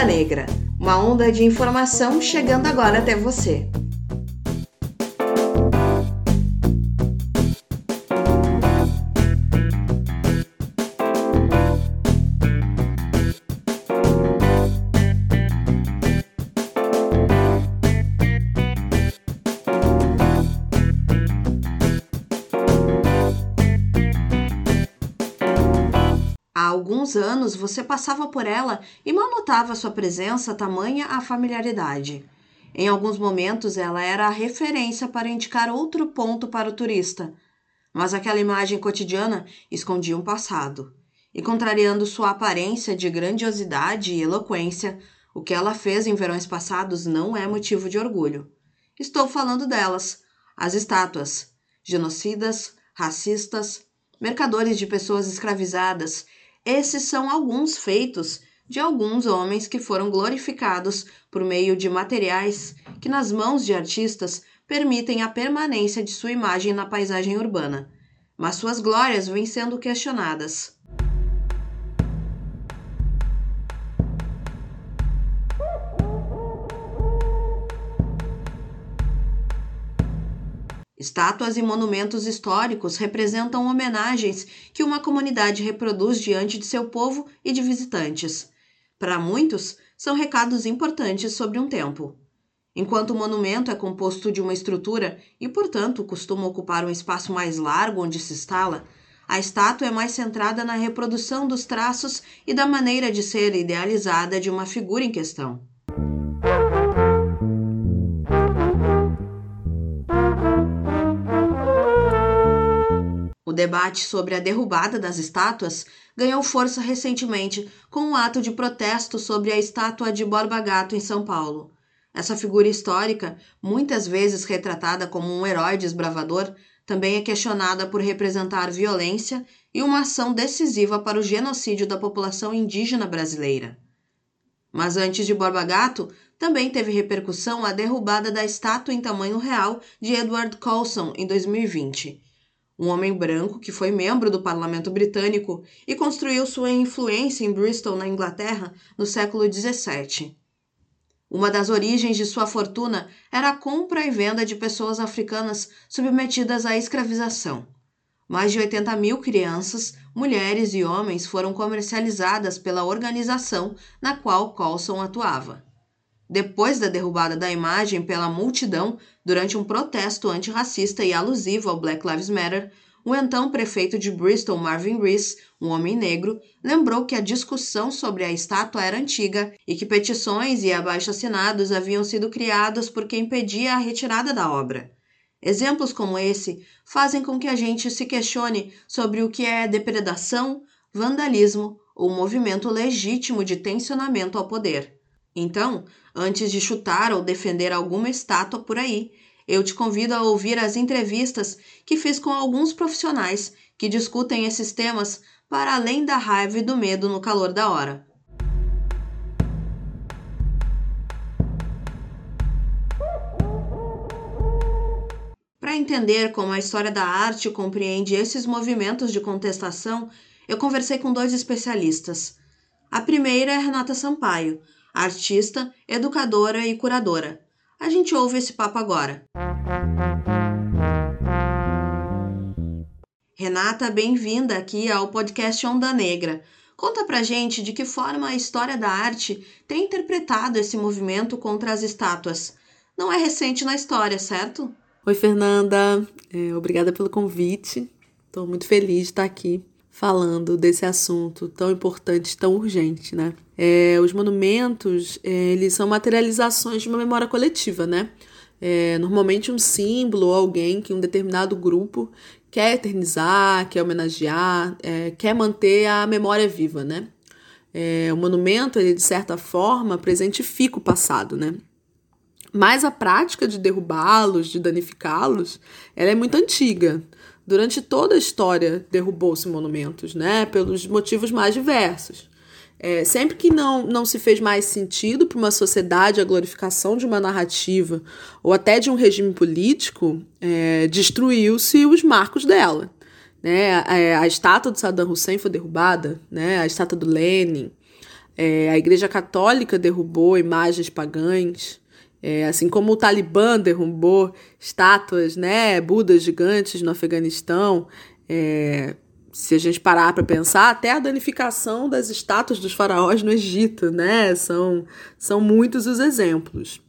Onda Negra, uma onda de informação chegando agora até você. Alguns anos você passava por ela e mal notava sua presença, tamanha a familiaridade. Em alguns momentos ela era a referência para indicar outro ponto para o turista, mas aquela imagem cotidiana escondia um passado. E contrariando sua aparência de grandiosidade e eloquência, o que ela fez em verões passados não é motivo de orgulho. Estou falando delas, as estátuas, genocidas, racistas, mercadores de pessoas escravizadas esses são alguns feitos de alguns homens que foram glorificados por meio de materiais que, nas mãos de artistas, permitem a permanência de sua imagem na paisagem urbana. Mas suas glórias vêm sendo questionadas. Estátuas e monumentos históricos representam homenagens que uma comunidade reproduz diante de seu povo e de visitantes. Para muitos, são recados importantes sobre um tempo. Enquanto o monumento é composto de uma estrutura e, portanto, costuma ocupar um espaço mais largo onde se instala, a estátua é mais centrada na reprodução dos traços e da maneira de ser idealizada de uma figura em questão. O debate sobre a derrubada das estátuas ganhou força recentemente com um ato de protesto sobre a estátua de Borba Gato em São Paulo. Essa figura histórica, muitas vezes retratada como um herói desbravador, também é questionada por representar violência e uma ação decisiva para o genocídio da população indígena brasileira. Mas antes de Borba Gato, também teve repercussão a derrubada da estátua em tamanho real de Edward Colson em 2020 um homem branco que foi membro do parlamento britânico e construiu sua influência em Bristol, na Inglaterra, no século XVII. Uma das origens de sua fortuna era a compra e venda de pessoas africanas submetidas à escravização. Mais de 80 mil crianças, mulheres e homens foram comercializadas pela organização na qual Colson atuava. Depois da derrubada da imagem pela multidão durante um protesto antirracista e alusivo ao Black Lives Matter, o então prefeito de Bristol, Marvin Rees, um homem negro, lembrou que a discussão sobre a estátua era antiga e que petições e abaixo-assinados haviam sido criados por quem pedia a retirada da obra. Exemplos como esse fazem com que a gente se questione sobre o que é depredação, vandalismo ou movimento legítimo de tensionamento ao poder. Então, antes de chutar ou defender alguma estátua por aí, eu te convido a ouvir as entrevistas que fiz com alguns profissionais que discutem esses temas para além da raiva e do medo no calor da hora. Para entender como a história da arte compreende esses movimentos de contestação, eu conversei com dois especialistas. A primeira é Renata Sampaio, artista, educadora e curadora. A gente ouve esse papo agora. Renata, bem-vinda aqui ao podcast Onda Negra. Conta pra gente de que forma a história da arte tem interpretado esse movimento contra as estátuas. Não é recente na história, certo? Oi, Fernanda. É, obrigada pelo convite. Estou muito feliz de estar aqui falando desse assunto tão importante, tão urgente, né? É, os monumentos, é, eles são materializações de uma memória coletiva, né? É, normalmente um símbolo ou alguém que um determinado grupo quer eternizar, quer homenagear, é, quer manter a memória viva, né? É, o monumento, ele de certa forma presentifica o passado, né? Mas a prática de derrubá-los, de danificá-los, ela é muito antiga. Durante toda a história derrubou-se monumentos, né? Pelos motivos mais diversos. É, sempre que não, não se fez mais sentido para uma sociedade a glorificação de uma narrativa ou até de um regime político, é, destruiu-se os marcos dela. Né? A, a, estátua do Saddam Hussein foi derrubada, né? a estátua do Lenin, É, a Igreja Católica derrubou imagens pagãs, é, assim como o Talibã derrubou estátuas, né, budas gigantes no Afeganistão. É, se a gente parar para pensar, até a danificação das estátuas dos faraós no Egito, né? São, são muitos os exemplos.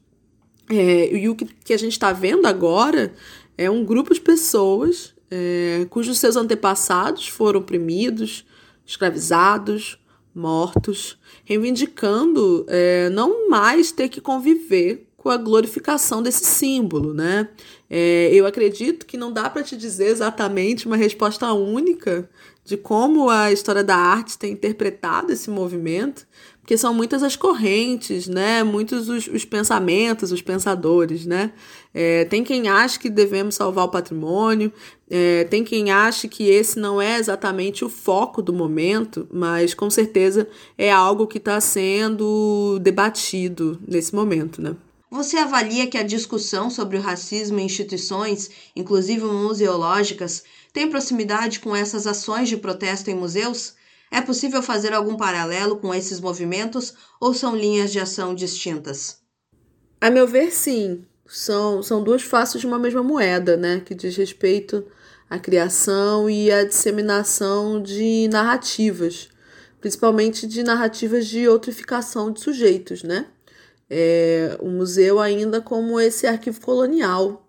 É, e o que, que a gente está vendo agora é um grupo de pessoas é, cujos seus antepassados foram oprimidos, escravizados, mortos, reivindicando é, não mais ter que conviver com a glorificação desse símbolo, né? É, eu acredito que não dá para te dizer exatamente uma resposta única de como a história da arte tem interpretado esse movimento, porque são muitas as correntes, né? Muitos os, os pensamentos, os pensadores, né? É, tem quem acha que devemos salvar o patrimônio, é, tem quem acha que esse não é exatamente o foco do momento, mas com certeza é algo que está sendo debatido nesse momento, né? Você avalia que a discussão sobre o racismo em instituições, inclusive museológicas, tem proximidade com essas ações de protesto em museus? É possível fazer algum paralelo com esses movimentos ou são linhas de ação distintas? A meu ver, sim. São, são duas faces de uma mesma moeda, né? Que diz respeito à criação e à disseminação de narrativas, principalmente de narrativas de outrificação de sujeitos, né? É, o museu ainda como esse arquivo colonial,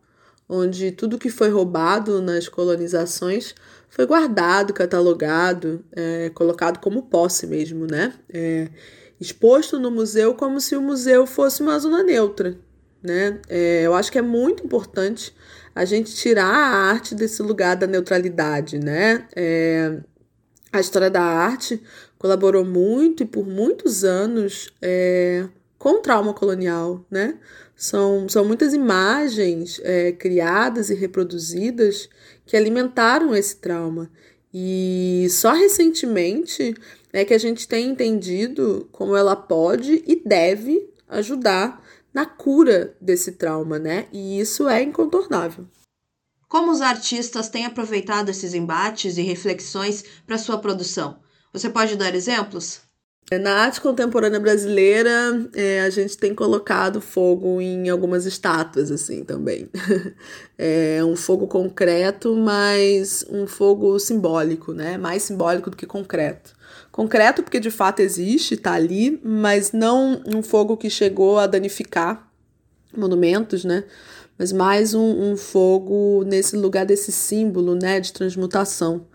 onde tudo que foi roubado nas colonizações foi guardado, catalogado, é, colocado como posse mesmo, né? É, exposto no museu como se o museu fosse uma zona neutra, né? É, eu acho que é muito importante a gente tirar a arte desse lugar da neutralidade, né? É, a história da arte colaborou muito e por muitos anos é, com trauma colonial, né? São, são muitas imagens é, criadas e reproduzidas que alimentaram esse trauma. E só recentemente é que a gente tem entendido como ela pode e deve ajudar na cura desse trauma, né? E isso é incontornável. Como os artistas têm aproveitado esses embates e reflexões para sua produção? Você pode dar exemplos? Na arte contemporânea brasileira, é, a gente tem colocado fogo em algumas estátuas, assim, também. É um fogo concreto, mas um fogo simbólico, né? Mais simbólico do que concreto. Concreto porque de fato existe, tá ali, mas não um fogo que chegou a danificar monumentos, né? Mas mais um, um fogo nesse lugar desse símbolo, né? De transmutação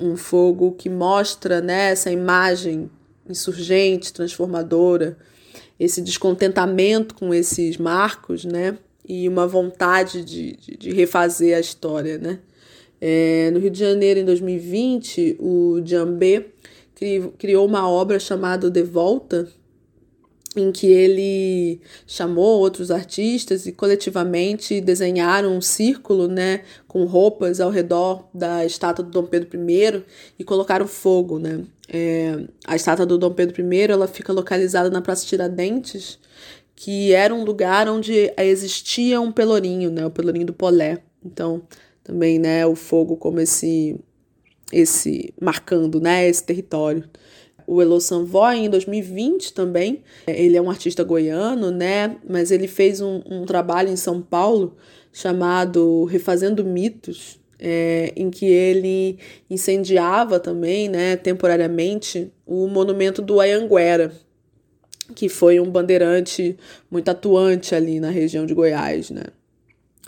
um fogo que mostra né, essa imagem insurgente, transformadora, esse descontentamento com esses marcos, né? E uma vontade de, de, de refazer a história, né? É, no Rio de Janeiro, em 2020, o Jambê criou uma obra chamada De Volta, em que ele chamou outros artistas e coletivamente desenharam um círculo, né, com roupas ao redor da estátua do Dom Pedro I e colocaram fogo, né. É, a estátua do Dom Pedro I ela fica localizada na Praça Tiradentes, que era um lugar onde existia um pelourinho, né, o pelourinho do Polé. Então, também, né, o fogo como esse esse marcando, né, esse território o Elo Sanvoy em 2020 também. Ele é um artista goiano, né? Mas ele fez um, um trabalho em São Paulo chamado Refazendo Mitos, é, em que ele incendiava também, né, temporariamente, o monumento do Ayanguera, que foi um bandeirante muito atuante ali na região de Goiás, né.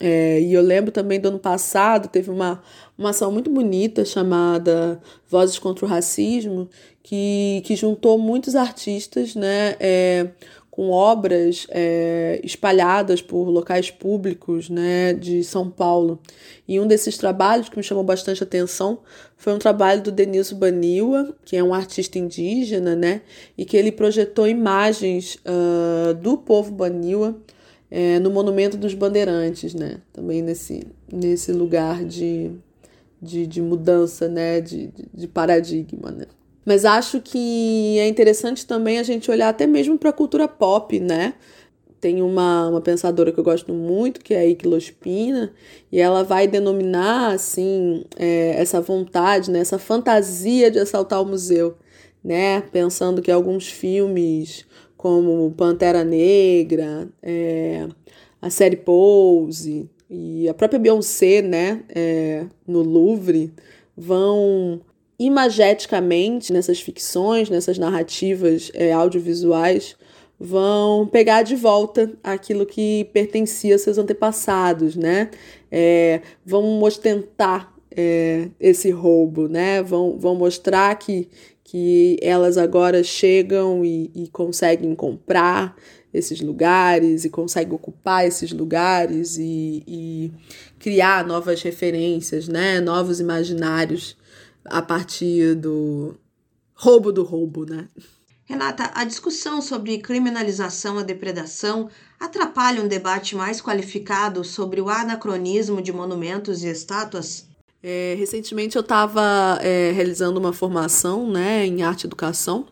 É, e eu lembro também do ano passado, teve uma, uma ação muito bonita chamada Vozes contra o Racismo, que, que juntou muitos artistas né, é, com obras é, espalhadas por locais públicos né, de São Paulo. E um desses trabalhos que me chamou bastante atenção foi um trabalho do Denilson Baniwa, que é um artista indígena, né, e que ele projetou imagens uh, do povo Baniwa é, no Monumento dos Bandeirantes, né, também nesse, nesse lugar de, de, de mudança, né, de, de paradigma, né. Mas acho que é interessante também a gente olhar até mesmo para a cultura pop, né? Tem uma, uma pensadora que eu gosto muito, que é a Ike Lospina, e ela vai denominar, assim, é, essa vontade, né, essa fantasia de assaltar o museu, né? Pensando que alguns filmes como Pantera Negra, é, a série Pose e a própria Beyoncé, né, é, no Louvre, vão imageticamente nessas ficções, nessas narrativas é, audiovisuais, vão pegar de volta aquilo que pertencia a seus antepassados, né? É, vão ostentar é, esse roubo, né? Vão, vão mostrar que, que elas agora chegam e, e conseguem comprar esses lugares e conseguem ocupar esses lugares e, e criar novas referências, né? Novos imaginários a partir do roubo do roubo, né? Renata, a discussão sobre criminalização à depredação atrapalha um debate mais qualificado sobre o anacronismo de monumentos e estátuas? É, recentemente eu estava é, realizando uma formação né, em arte e educação,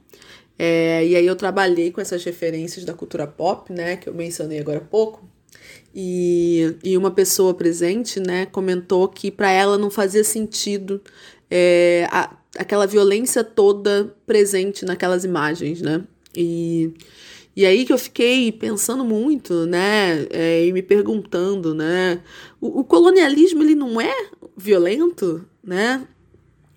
é, e aí eu trabalhei com essas referências da cultura pop, né, que eu mencionei agora há pouco, e, e uma pessoa presente né, comentou que para ela não fazia sentido é, a, aquela violência toda presente naquelas imagens, né? E, e aí que eu fiquei pensando muito, né? É, e me perguntando, né? O, o colonialismo ele não é violento, né?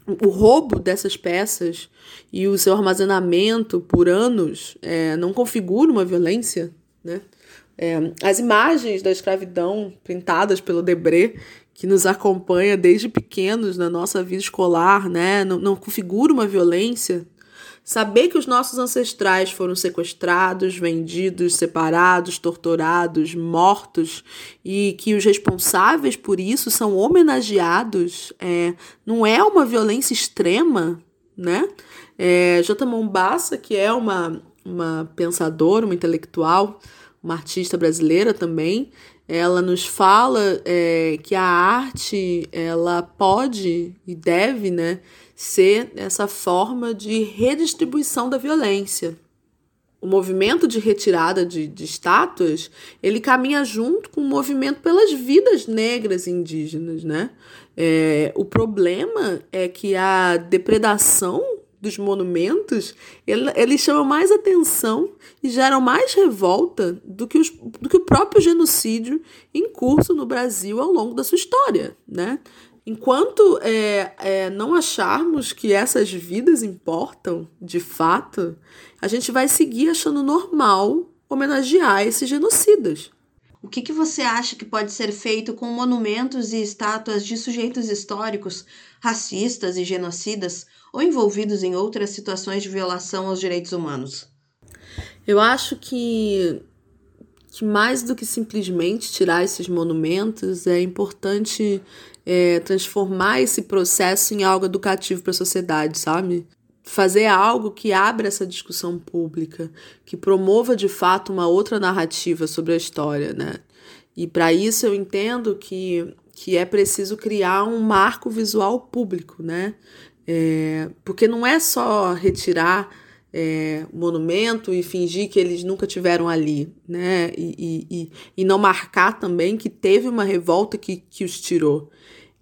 o roubo dessas peças e o seu armazenamento por anos é, não configura uma violência, né? É, as imagens da escravidão pintadas pelo Debré que nos acompanha desde pequenos na nossa vida escolar, né? Não, não configura uma violência. Saber que os nossos ancestrais foram sequestrados, vendidos, separados, torturados, mortos e que os responsáveis por isso são homenageados é, não é uma violência extrema, né? É. Mombassa, que é uma, uma pensadora, uma intelectual, uma artista brasileira também, ela nos fala é, que a arte ela pode e deve né, ser essa forma de redistribuição da violência. O movimento de retirada de, de estátuas ele caminha junto com o movimento pelas vidas negras e indígenas. Né? É, o problema é que a depredação dos monumentos, ele, eles chamam mais atenção e geram mais revolta do que, os, do que o próprio genocídio em curso no Brasil ao longo da sua história, né? Enquanto é, é, não acharmos que essas vidas importam, de fato, a gente vai seguir achando normal homenagear esses genocidas. O que, que você acha que pode ser feito com monumentos e estátuas de sujeitos históricos, racistas e genocidas ou envolvidos em outras situações de violação aos direitos humanos? Eu acho que, que mais do que simplesmente tirar esses monumentos, é importante é, transformar esse processo em algo educativo para a sociedade, sabe? Fazer algo que abra essa discussão pública, que promova de fato uma outra narrativa sobre a história, né? E para isso eu entendo que, que é preciso criar um marco visual público, né? É, porque não é só retirar é, monumento e fingir que eles nunca tiveram ali, né? E, e, e não marcar também que teve uma revolta que, que os tirou.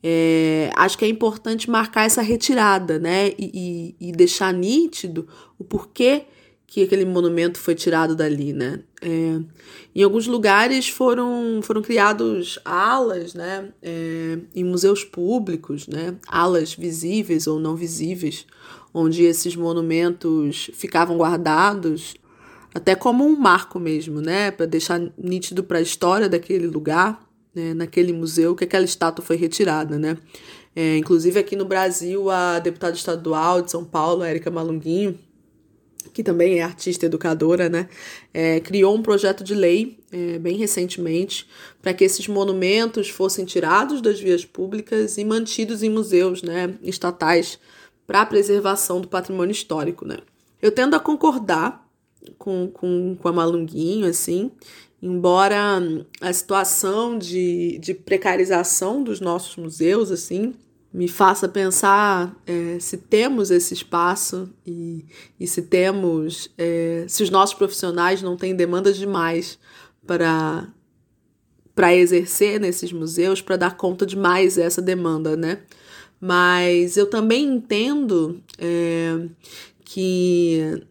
É, acho que é importante marcar essa retirada, né? E, e, e, deixar nítido o porquê que aquele monumento foi tirado dali, né? É, em alguns lugares foram, foram criados alas, né? É, em museus públicos, né? Alas visíveis ou não visíveis, onde esses monumentos ficavam guardados, até como um marco mesmo, né? Para deixar nítido para a história daquele lugar, né? naquele museu, que aquela estátua foi retirada, né? É, inclusive aqui no Brasil, a deputada estadual de São Paulo, Érica Malunguinho, que também é artista educadora, né, é, criou um projeto de lei é, bem recentemente para que esses monumentos fossem tirados das vias públicas e mantidos em museus né, estatais para a preservação do patrimônio histórico. Né. Eu tendo a concordar com, com, com a Malunguinho, assim, embora a situação de, de precarização dos nossos museus, assim, me faça pensar é, se temos esse espaço e, e se temos, é, se os nossos profissionais não têm demandas demais para para exercer nesses museus, para dar conta de mais essa demanda, né? Mas eu também entendo é, que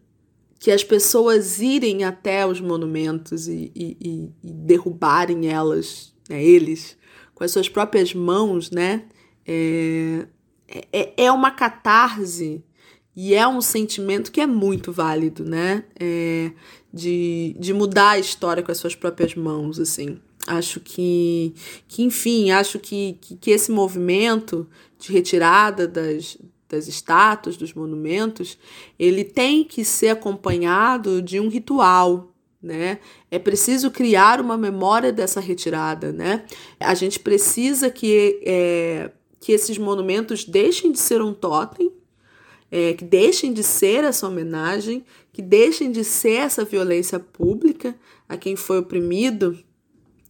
que as pessoas irem até os monumentos e, e, e derrubarem elas, né, eles, com as suas próprias mãos, né? É, é, é uma catarse e é um sentimento que é muito válido, né? É, de, de mudar a história com as suas próprias mãos, assim. Acho que, que enfim, acho que, que, que esse movimento de retirada das, das estátuas, dos monumentos, ele tem que ser acompanhado de um ritual, né? É preciso criar uma memória dessa retirada, né? A gente precisa que, é, que esses monumentos deixem de ser um totem, é, que deixem de ser essa homenagem, que deixem de ser essa violência pública a quem foi oprimido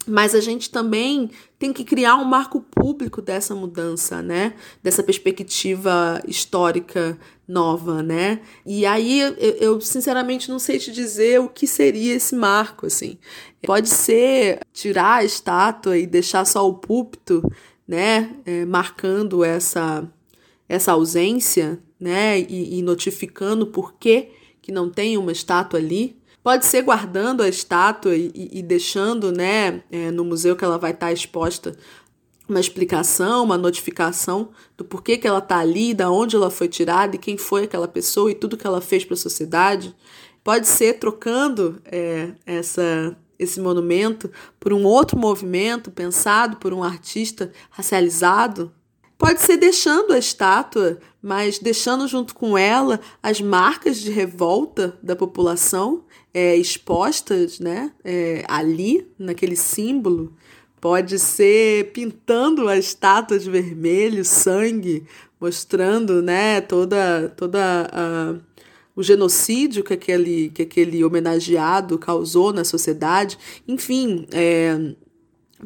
mas a gente também tem que criar um marco público dessa mudança, né? Dessa perspectiva histórica nova, né? E aí eu, eu, sinceramente não sei te dizer o que seria esse marco, assim. Pode ser tirar a estátua e deixar só o púlpito, né? É, marcando essa essa ausência, né? E, e notificando por que que não tem uma estátua ali, Pode ser guardando a estátua e, e deixando né, é, no museu que ela vai estar exposta uma explicação, uma notificação do porquê que ela está ali, da onde ela foi tirada e quem foi aquela pessoa e tudo que ela fez para a sociedade. Pode ser trocando é, essa, esse monumento por um outro movimento pensado por um artista racializado. Pode ser deixando a estátua, mas deixando junto com ela as marcas de revolta da população é, expostas né, é, ali, naquele símbolo. Pode ser pintando a estátua de vermelho, sangue, mostrando né, toda, toda a, o genocídio que aquele, que aquele homenageado causou na sociedade. Enfim, é,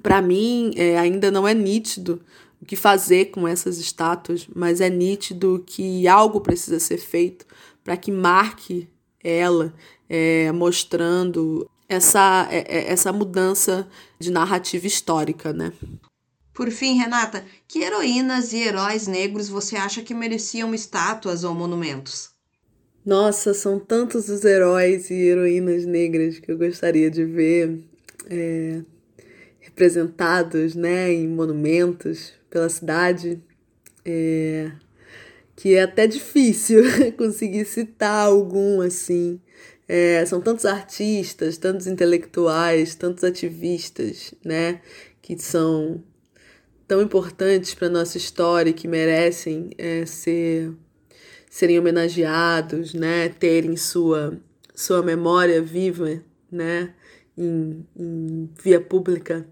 para mim é, ainda não é nítido o que fazer com essas estátuas, mas é nítido que algo precisa ser feito para que marque ela é, mostrando essa, é, é, essa mudança de narrativa histórica, né? Por fim, Renata, que heroínas e heróis negros você acha que mereciam estátuas ou monumentos? Nossa, são tantos os heróis e heroínas negras que eu gostaria de ver é, representados né, em monumentos pela cidade. É, que é até difícil conseguir citar algum assim. É, são tantos artistas, tantos intelectuais, tantos ativistas, né, que são tão importantes para nossa história e que merecem é, ser serem homenageados, né, terem sua sua memória viva, né, em, em via pública.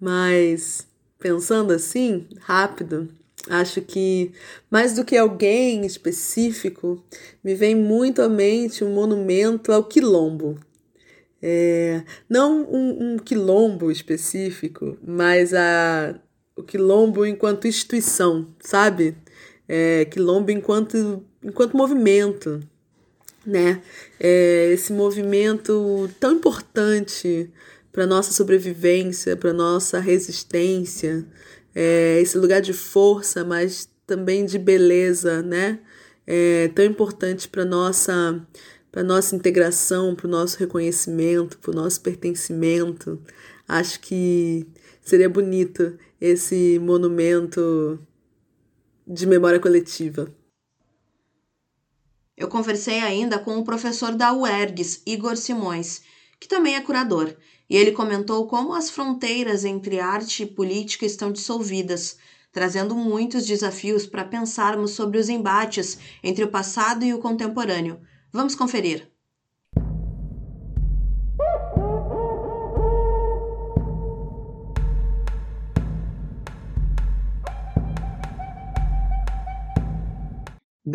Mas pensando assim, rápido, Acho que, mais do que alguém específico, me vem muito à mente um monumento ao quilombo. É, não um, um quilombo específico, mas a, o quilombo enquanto instituição, sabe? É, quilombo enquanto, enquanto movimento, né? É, esse movimento tão importante para nossa sobrevivência, para nossa resistência, é, esse lugar de força, mas também de beleza, né? É tão importante para nossa para nossa integração, para o nosso reconhecimento, para o nosso pertencimento. Acho que seria bonito esse monumento de memória coletiva. Eu conversei ainda com o professor da UERGS, Igor Simões, que também é curador, e ele comentou como as fronteiras entre arte e política estão dissolvidas, trazendo muitos desafios para pensarmos sobre os embates entre o passado e o contemporâneo. Vamos conferir.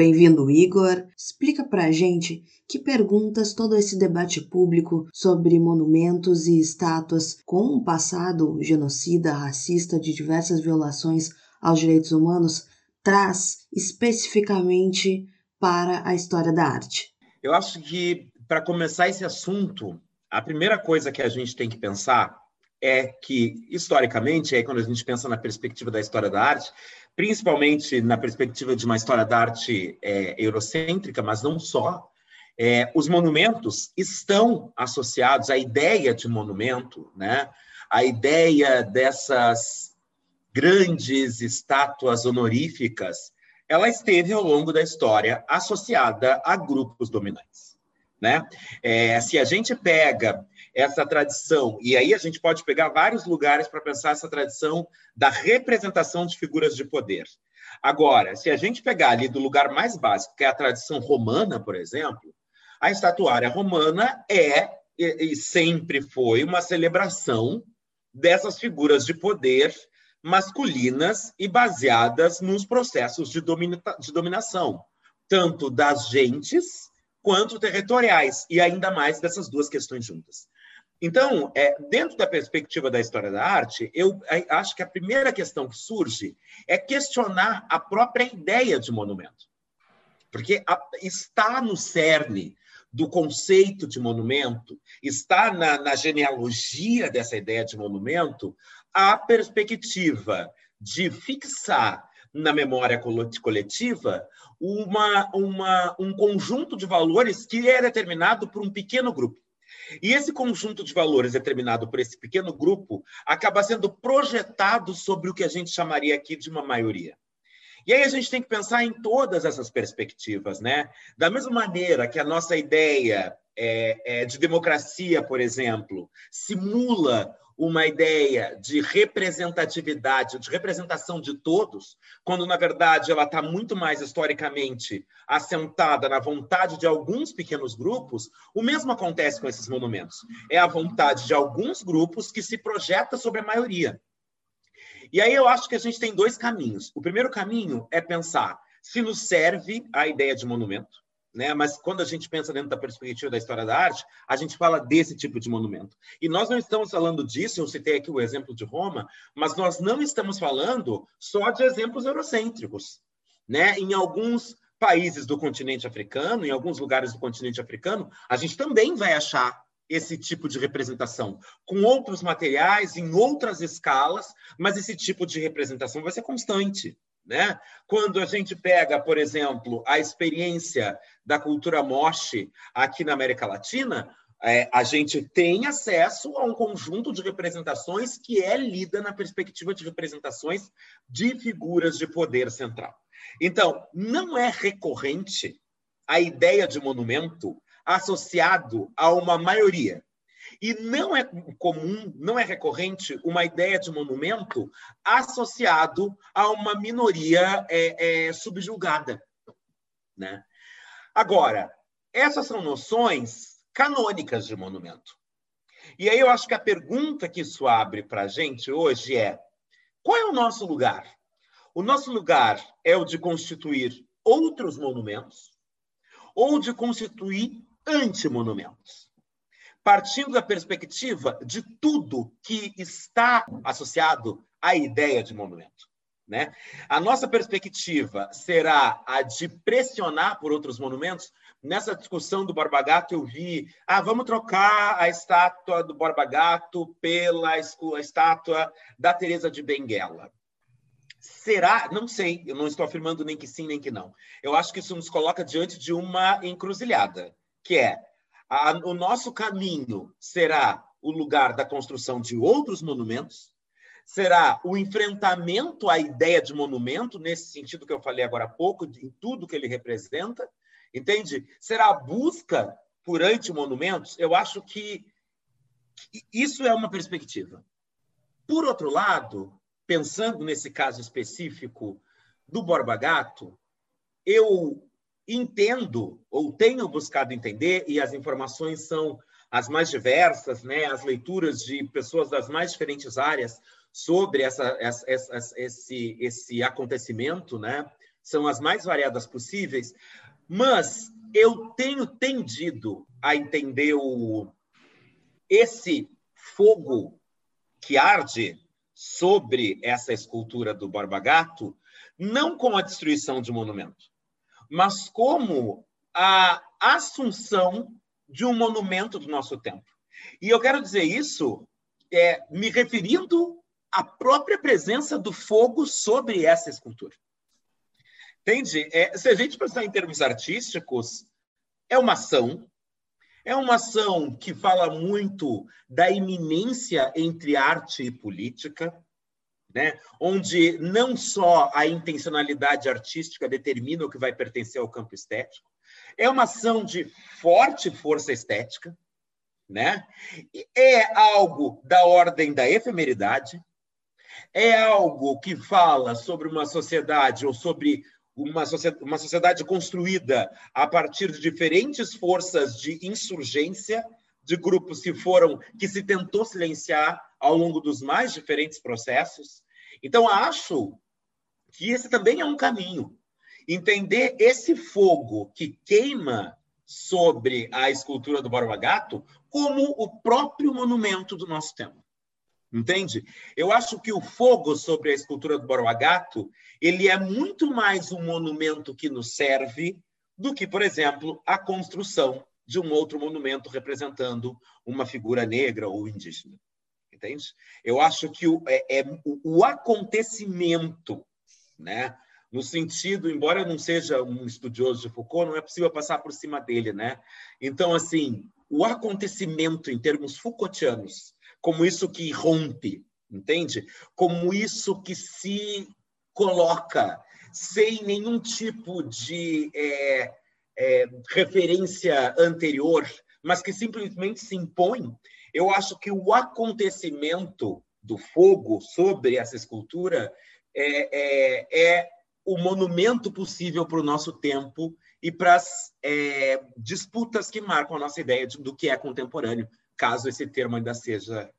Bem-vindo, Igor. Explica pra gente que perguntas todo esse debate público sobre monumentos e estátuas com um passado genocida, racista, de diversas violações aos direitos humanos traz especificamente para a história da arte. Eu acho que, para começar esse assunto, a primeira coisa que a gente tem que pensar é que, historicamente, aí quando a gente pensa na perspectiva da história da arte, principalmente na perspectiva de uma história da arte é, eurocêntrica, mas não só, é, os monumentos estão associados à ideia de monumento, né? a ideia dessas grandes estátuas honoríficas, ela esteve ao longo da história associada a grupos dominantes. Né? É, se a gente pega essa tradição, e aí a gente pode pegar vários lugares para pensar essa tradição da representação de figuras de poder. Agora, se a gente pegar ali do lugar mais básico, que é a tradição romana, por exemplo, a estatuária romana é e sempre foi uma celebração dessas figuras de poder masculinas e baseadas nos processos de, domina de dominação, tanto das gentes quanto territoriais, e ainda mais dessas duas questões juntas. Então, é, dentro da perspectiva da história da arte, eu acho que a primeira questão que surge é questionar a própria ideia de monumento. Porque a, está no cerne do conceito de monumento, está na, na genealogia dessa ideia de monumento, a perspectiva de fixar na memória coletiva uma, uma, um conjunto de valores que é determinado por um pequeno grupo. E esse conjunto de valores determinado por esse pequeno grupo acaba sendo projetado sobre o que a gente chamaria aqui de uma maioria. E aí a gente tem que pensar em todas essas perspectivas, né? Da mesma maneira que a nossa ideia é, é, de democracia, por exemplo, simula uma ideia de representatividade, de representação de todos, quando na verdade ela está muito mais historicamente assentada na vontade de alguns pequenos grupos, o mesmo acontece com esses monumentos. É a vontade de alguns grupos que se projeta sobre a maioria. E aí eu acho que a gente tem dois caminhos. O primeiro caminho é pensar se nos serve a ideia de monumento, né? Mas quando a gente pensa dentro da perspectiva da história da arte, a gente fala desse tipo de monumento. E nós não estamos falando disso, eu citei aqui o exemplo de Roma, mas nós não estamos falando só de exemplos eurocêntricos, né? Em alguns países do continente africano, em alguns lugares do continente africano, a gente também vai achar esse tipo de representação, com outros materiais, em outras escalas, mas esse tipo de representação vai ser constante. Né? Quando a gente pega, por exemplo, a experiência da cultura moche aqui na América Latina, é, a gente tem acesso a um conjunto de representações que é lida na perspectiva de representações de figuras de poder central. Então, não é recorrente a ideia de monumento associado a uma maioria. E não é comum, não é recorrente uma ideia de monumento associado a uma minoria é, é, subjugada. Né? Agora, essas são noções canônicas de monumento. E aí eu acho que a pergunta que isso abre para a gente hoje é: qual é o nosso lugar? O nosso lugar é o de constituir outros monumentos ou de constituir antimonumentos partindo da perspectiva de tudo que está associado à ideia de monumento. Né? A nossa perspectiva será a de pressionar por outros monumentos. Nessa discussão do Borba Gato, eu vi, ah, vamos trocar a estátua do Borba Gato pela estátua da Teresa de Benguela. Será? Não sei, eu não estou afirmando nem que sim, nem que não. Eu acho que isso nos coloca diante de uma encruzilhada, que é a, o nosso caminho será o lugar da construção de outros monumentos, será o enfrentamento à ideia de monumento, nesse sentido que eu falei agora há pouco, em tudo que ele representa, entende? Será a busca por antimonumentos. Eu acho que isso é uma perspectiva. Por outro lado, pensando nesse caso específico do Borba Gato, eu entendo ou tenho buscado entender e as informações são as mais diversas, né? As leituras de pessoas das mais diferentes áreas sobre essa, essa, essa, esse, esse acontecimento, né? São as mais variadas possíveis, mas eu tenho tendido a entender o, esse fogo que arde sobre essa escultura do Borba Gato, não com a destruição de monumento, mas como a assunção de um monumento do nosso tempo. E eu quero dizer isso é, me referindo a própria presença do fogo sobre essa escultura. Entende? É, se a gente pensar em termos artísticos, é uma ação, é uma ação que fala muito da iminência entre arte e política, né? onde não só a intencionalidade artística determina o que vai pertencer ao campo estético, é uma ação de forte força estética, né? é algo da ordem da efemeridade, é algo que fala sobre uma sociedade ou sobre uma uma sociedade construída a partir de diferentes forças de insurgência, de grupos que foram que se tentou silenciar ao longo dos mais diferentes processos. Então acho que esse também é um caminho. Entender esse fogo que queima sobre a escultura do Borba Gato como o próprio monumento do nosso tempo. Entende? Eu acho que o fogo sobre a escultura do Gato ele é muito mais um monumento que nos serve do que, por exemplo, a construção de um outro monumento representando uma figura negra ou indígena. Entende? Eu acho que o, é, é o acontecimento, né? no sentido, embora eu não seja um estudioso de Foucault, não é possível passar por cima dele, né? Então, assim, o acontecimento em termos Foucaultianos como isso que rompe, entende? Como isso que se coloca sem nenhum tipo de é, é, referência anterior, mas que simplesmente se impõe. Eu acho que o acontecimento do fogo sobre essa escultura é, é, é o monumento possível para o nosso tempo e para as é, disputas que marcam a nossa ideia de, do que é contemporâneo caso esse termo ainda seja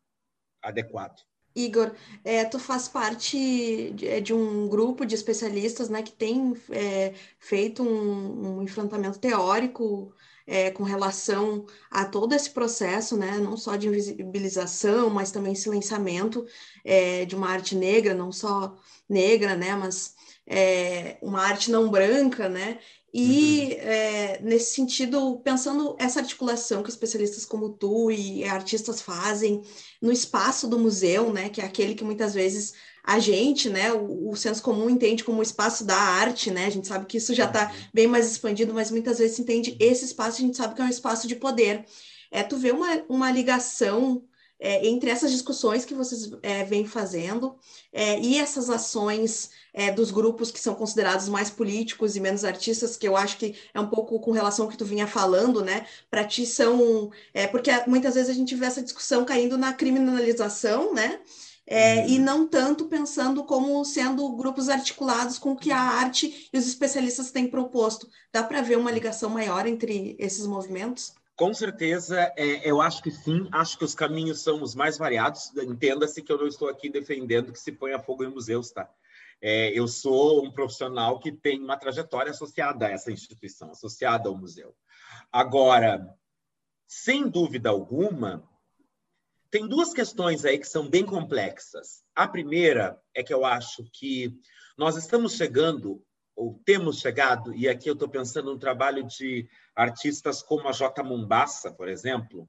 adequado. Igor, é, tu faz parte de, é, de, um grupo de especialistas né, que tem é, feito um, um, enfrentamento teórico é, com relação a todo esse processo, né, não só de invisibilização, mas também silenciamento é, de uma arte negra, não só negra, né, mas é, uma arte não branca, né, e, uhum. é, nesse sentido, pensando essa articulação que especialistas como tu e artistas fazem no espaço do museu, né, que é aquele que muitas vezes a gente, né, o, o senso comum entende como o espaço da arte, né, a gente sabe que isso já está uhum. bem mais expandido, mas muitas vezes se entende esse espaço, a gente sabe que é um espaço de poder. É, tu vê uma, uma ligação é, entre essas discussões que vocês é, vêm fazendo é, e essas ações é, dos grupos que são considerados mais políticos e menos artistas, que eu acho que é um pouco com relação ao que tu vinha falando, né? Para ti são. É, porque muitas vezes a gente vê essa discussão caindo na criminalização, né? É, uhum. E não tanto pensando como sendo grupos articulados com o que a arte e os especialistas têm proposto. Dá para ver uma ligação maior entre esses movimentos? Com certeza, é, eu acho que sim. Acho que os caminhos são os mais variados. Entenda-se que eu não estou aqui defendendo que se ponha fogo em museus, tá? É, eu sou um profissional que tem uma trajetória associada a essa instituição, associada ao museu. Agora, sem dúvida alguma, tem duas questões aí que são bem complexas. A primeira é que eu acho que nós estamos chegando, ou temos chegado, e aqui eu estou pensando no trabalho de artistas como a J. Mombassa, por exemplo,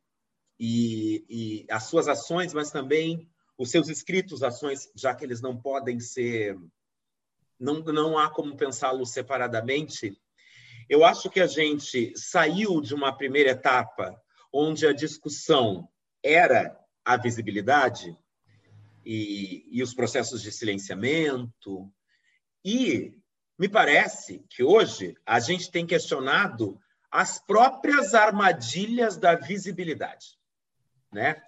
e, e as suas ações, mas também os seus escritos, ações, já que eles não podem ser não, não há como pensá-lo separadamente. Eu acho que a gente saiu de uma primeira etapa onde a discussão era a visibilidade e, e os processos de silenciamento, e me parece que hoje a gente tem questionado as próprias armadilhas da visibilidade, né?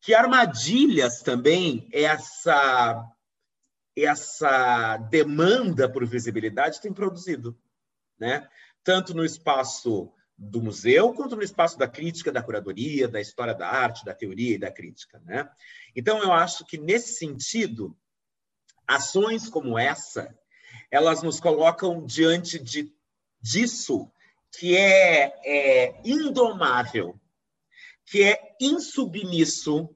Que armadilhas também essa essa demanda por visibilidade tem produzido, né? Tanto no espaço do museu quanto no espaço da crítica, da curadoria, da história da arte, da teoria e da crítica, né? Então eu acho que nesse sentido, ações como essa, elas nos colocam diante de disso que é, é indomável, que é insubmisso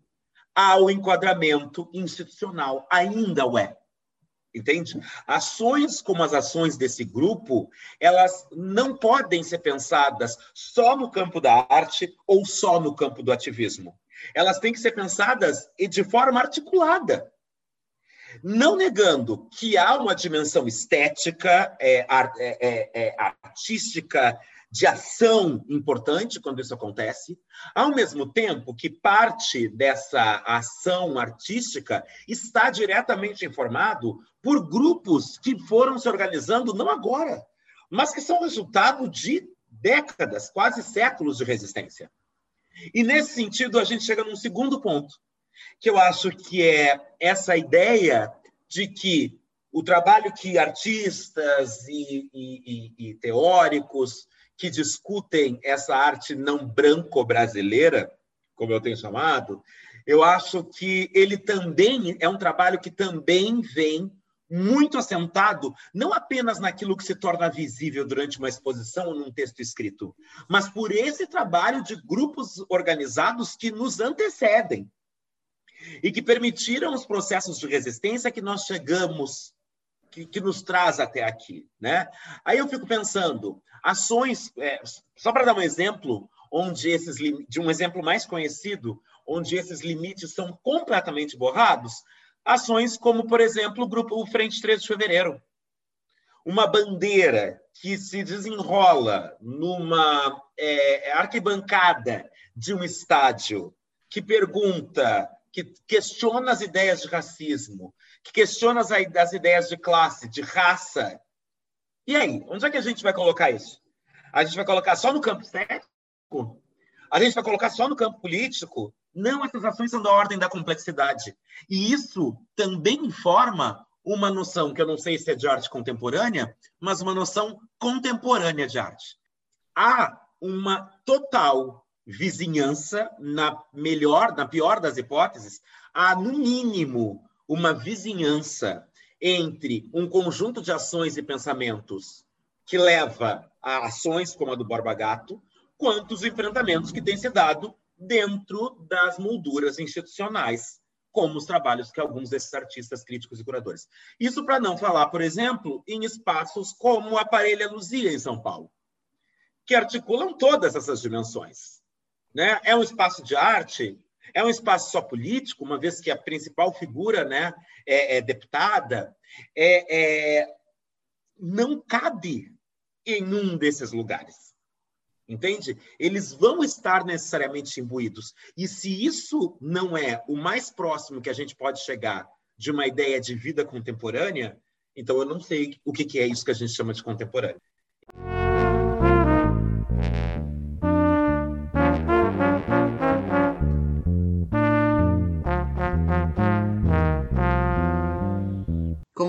ao enquadramento institucional, ainda o é entende? Ações como as ações desse grupo, elas não podem ser pensadas só no campo da arte ou só no campo do ativismo. Elas têm que ser pensadas de forma articulada. Não negando que há uma dimensão estética, é, é, é, artística, de ação importante quando isso acontece, ao mesmo tempo que parte dessa ação artística está diretamente informado por grupos que foram se organizando não agora, mas que são resultado de décadas, quase séculos de resistência. E nesse sentido, a gente chega num segundo ponto, que eu acho que é essa ideia de que o trabalho que artistas e, e, e, e teóricos que discutem essa arte não branco-brasileira, como eu tenho chamado, eu acho que ele também é um trabalho que também vem muito assentado, não apenas naquilo que se torna visível durante uma exposição ou num texto escrito, mas por esse trabalho de grupos organizados que nos antecedem e que permitiram os processos de resistência que nós chegamos, que, que nos traz até aqui. Né? Aí eu fico pensando, ações, é, só para dar um exemplo, onde esses de um exemplo mais conhecido, onde esses limites são completamente borrados, ações como, por exemplo, o grupo o Frente 13 de Fevereiro. Uma bandeira que se desenrola numa é, arquibancada de um estádio que pergunta que questiona as ideias de racismo, que questiona as, as ideias de classe, de raça. E aí, onde é que a gente vai colocar isso? A gente vai colocar só no campo estético? A gente vai colocar só no campo político? Não, essas ações são da ordem da complexidade. E isso também informa uma noção que eu não sei se é de arte contemporânea, mas uma noção contemporânea de arte. Há uma total vizinhança, na melhor, na pior das hipóteses, há, no mínimo, uma vizinhança entre um conjunto de ações e pensamentos que leva a ações como a do Borba Gato, quanto os enfrentamentos que têm se dado dentro das molduras institucionais, como os trabalhos que alguns desses artistas, críticos e curadores. Isso para não falar, por exemplo, em espaços como a Parelha Luzia, em São Paulo, que articulam todas essas dimensões. Né? É um espaço de arte, é um espaço só político, uma vez que a principal figura né, é, é deputada, é, é, não cabe em um desses lugares. Entende? Eles vão estar necessariamente imbuídos. E se isso não é o mais próximo que a gente pode chegar de uma ideia de vida contemporânea, então eu não sei o que é isso que a gente chama de contemporâneo.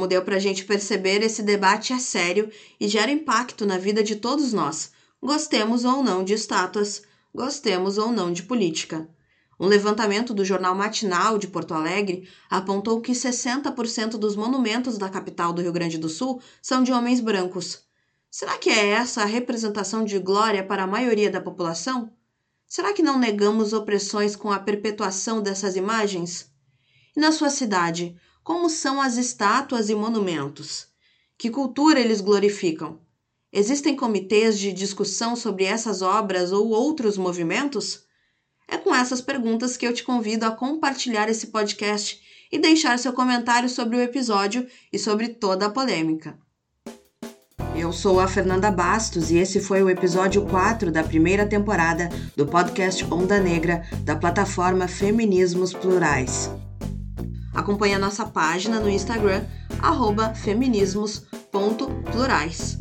Como deu para a gente perceber, esse debate é sério e gera impacto na vida de todos nós, gostemos ou não de estátuas, gostemos ou não de política. Um levantamento do jornal Matinal de Porto Alegre apontou que 60% dos monumentos da capital do Rio Grande do Sul são de homens brancos. Será que é essa a representação de glória para a maioria da população? Será que não negamos opressões com a perpetuação dessas imagens? E na sua cidade, como são as estátuas e monumentos? Que cultura eles glorificam? Existem comitês de discussão sobre essas obras ou outros movimentos? É com essas perguntas que eu te convido a compartilhar esse podcast e deixar seu comentário sobre o episódio e sobre toda a polêmica. Eu sou a Fernanda Bastos e esse foi o episódio 4 da primeira temporada do podcast Onda Negra da plataforma Feminismos Plurais. Acompanhe a nossa página no Instagram, feminismos.plurais.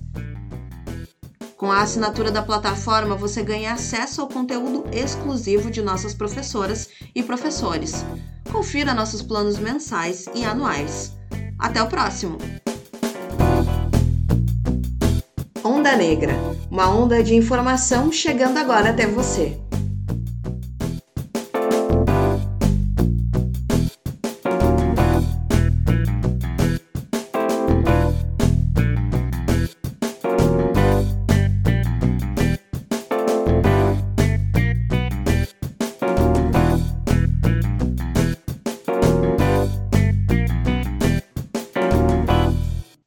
Com a assinatura da plataforma, você ganha acesso ao conteúdo exclusivo de nossas professoras e professores. Confira nossos planos mensais e anuais. Até o próximo! Onda Negra uma onda de informação chegando agora até você.